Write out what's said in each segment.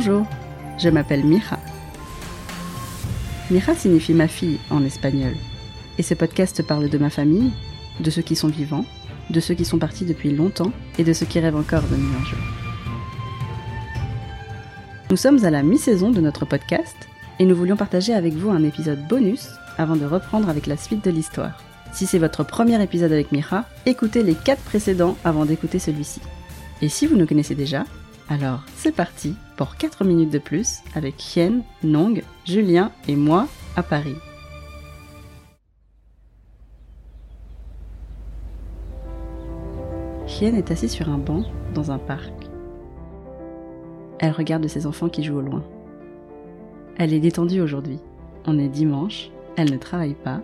Bonjour, je m'appelle Mira. Mira signifie ma fille en espagnol. Et ce podcast parle de ma famille, de ceux qui sont vivants, de ceux qui sont partis depuis longtemps et de ceux qui rêvent encore de nuit un jour. Nous sommes à la mi-saison de notre podcast et nous voulions partager avec vous un épisode bonus avant de reprendre avec la suite de l'histoire. Si c'est votre premier épisode avec Mira, écoutez les 4 précédents avant d'écouter celui-ci. Et si vous nous connaissez déjà, alors c'est parti pour 4 minutes de plus avec Hien, Nong, Julien et moi à Paris. Hien est assise sur un banc dans un parc. Elle regarde ses enfants qui jouent au loin. Elle est détendue aujourd'hui. On est dimanche, elle ne travaille pas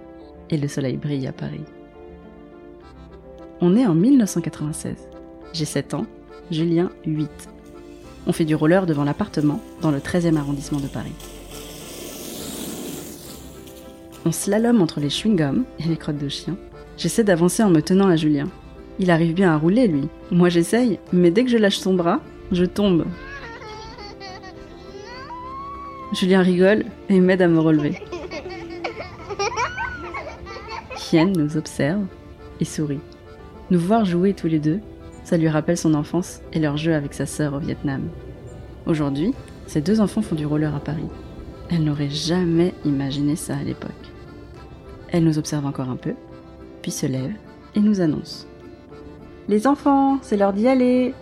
et le soleil brille à Paris. On est en 1996. J'ai 7 ans, Julien 8. On fait du roller devant l'appartement dans le 13e arrondissement de Paris. On slalom entre les chewing-gums et les crottes de chien. J'essaie d'avancer en me tenant à Julien. Il arrive bien à rouler, lui. Moi j'essaye, mais dès que je lâche son bras, je tombe. Julien rigole et m'aide à me relever. Hien nous observe et sourit. Nous voir jouer tous les deux, ça lui rappelle son enfance et leur jeu avec sa sœur au Vietnam. Aujourd'hui, ces deux enfants font du roller à Paris. Elle n'aurait jamais imaginé ça à l'époque. Elle nous observe encore un peu, puis se lève et nous annonce. Les enfants, c'est l'heure d'y aller.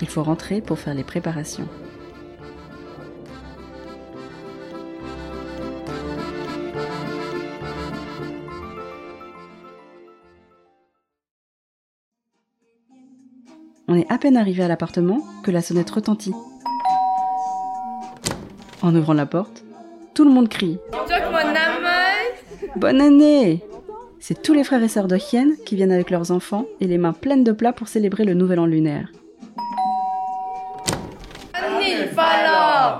Il faut rentrer pour faire les préparations. On est à peine arrivé à l'appartement que la sonnette retentit. En ouvrant la porte, tout le monde crie Bonne année C'est tous les frères et sœurs de Hien qui viennent avec leurs enfants et les mains pleines de plats pour célébrer le nouvel an lunaire.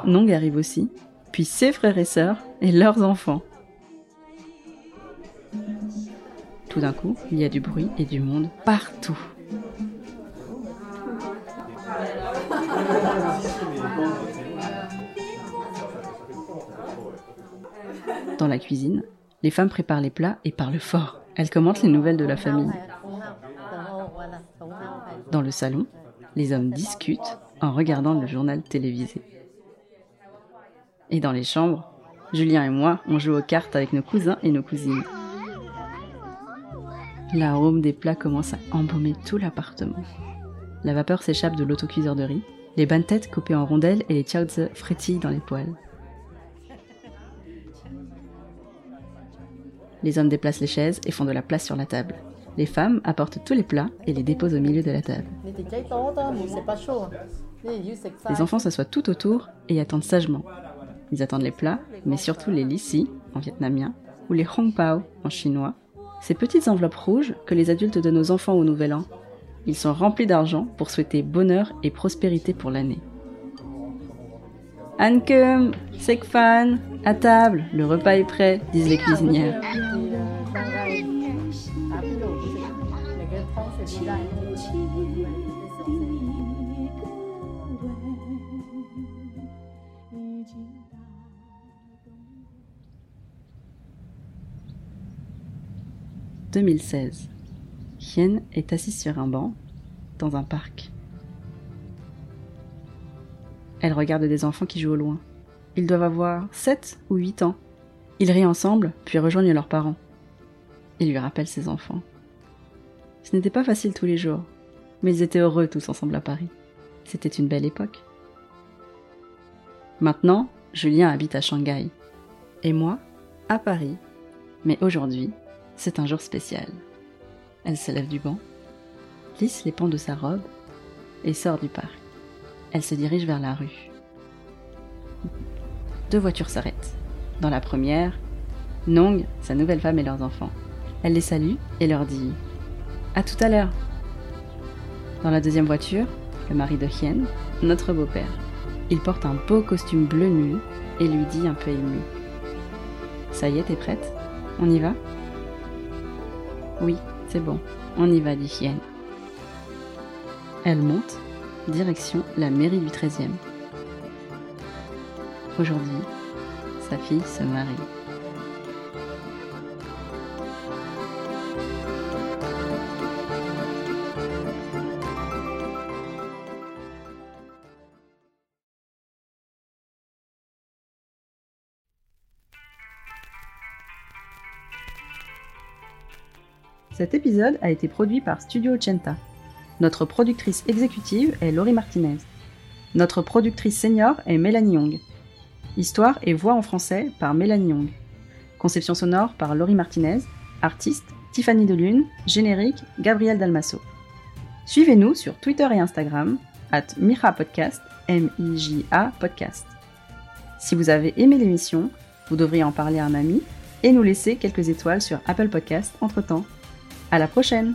Nong arrive aussi, puis ses frères et sœurs et leurs enfants. Tout d'un coup, il y a du bruit et du monde partout. Dans la cuisine, les femmes préparent les plats et parlent fort. Elles commentent les nouvelles de la famille. Dans le salon, les hommes discutent en regardant le journal télévisé. Et dans les chambres, Julien et moi, on joue aux cartes avec nos cousins et nos cousines. L'arôme des plats commence à embaumer tout l'appartement. La vapeur s'échappe de l'autocuiseur de riz, les têtes coupées en rondelles et les tchaozi frétillent dans les poêles. Les hommes déplacent les chaises et font de la place sur la table. Les femmes apportent tous les plats et les déposent au milieu de la table. Les enfants s'assoient tout autour et attendent sagement. Ils attendent les plats, mais surtout les lissi en vietnamien ou les hong pao en chinois. Ces petites enveloppes rouges que les adultes donnent aux enfants au nouvel an. Ils sont remplis d'argent pour souhaiter bonheur et prospérité pour l'année. Ankem, Sekfan, à table, le repas est prêt, disent les cuisinières. « 2016. Hien est assise sur un banc, dans un parc. Elle regarde des enfants qui jouent au loin. Ils doivent avoir 7 ou 8 ans. Ils rient ensemble, puis rejoignent leurs parents. Il lui rappelle ses enfants. Ce n'était pas facile tous les jours, mais ils étaient heureux tous ensemble à Paris. C'était une belle époque. Maintenant, Julien habite à Shanghai. Et moi, à Paris. Mais aujourd'hui, c'est un jour spécial. Elle se lève du banc, lisse les pans de sa robe et sort du parc. Elle se dirige vers la rue. Deux voitures s'arrêtent. Dans la première, Nong, sa nouvelle femme et leurs enfants. Elle les salue et leur dit À tout à l'heure. Dans la deuxième voiture, le mari de Hien, notre beau-père. Il porte un beau costume bleu nu et lui dit un peu ému Ça y est, t'es prête? On y va Oui, c'est bon, on y va, dit Hien. Elle monte, direction la mairie du 13e. Aujourd'hui, sa fille se marie. Cet épisode a été produit par Studio Chenta. Notre productrice exécutive est Laurie Martinez. Notre productrice senior est Mélanie Young. Histoire et voix en français par Mélanie Young. Conception sonore par Laurie Martinez. Artiste Tiffany Delune. Générique Gabriel Dalmasso. Suivez-nous sur Twitter et Instagram, at Mira Podcast, M-I-J-A Podcast. Si vous avez aimé l'émission, vous devriez en parler à un ami et nous laisser quelques étoiles sur Apple Podcast entre temps. À la prochaine!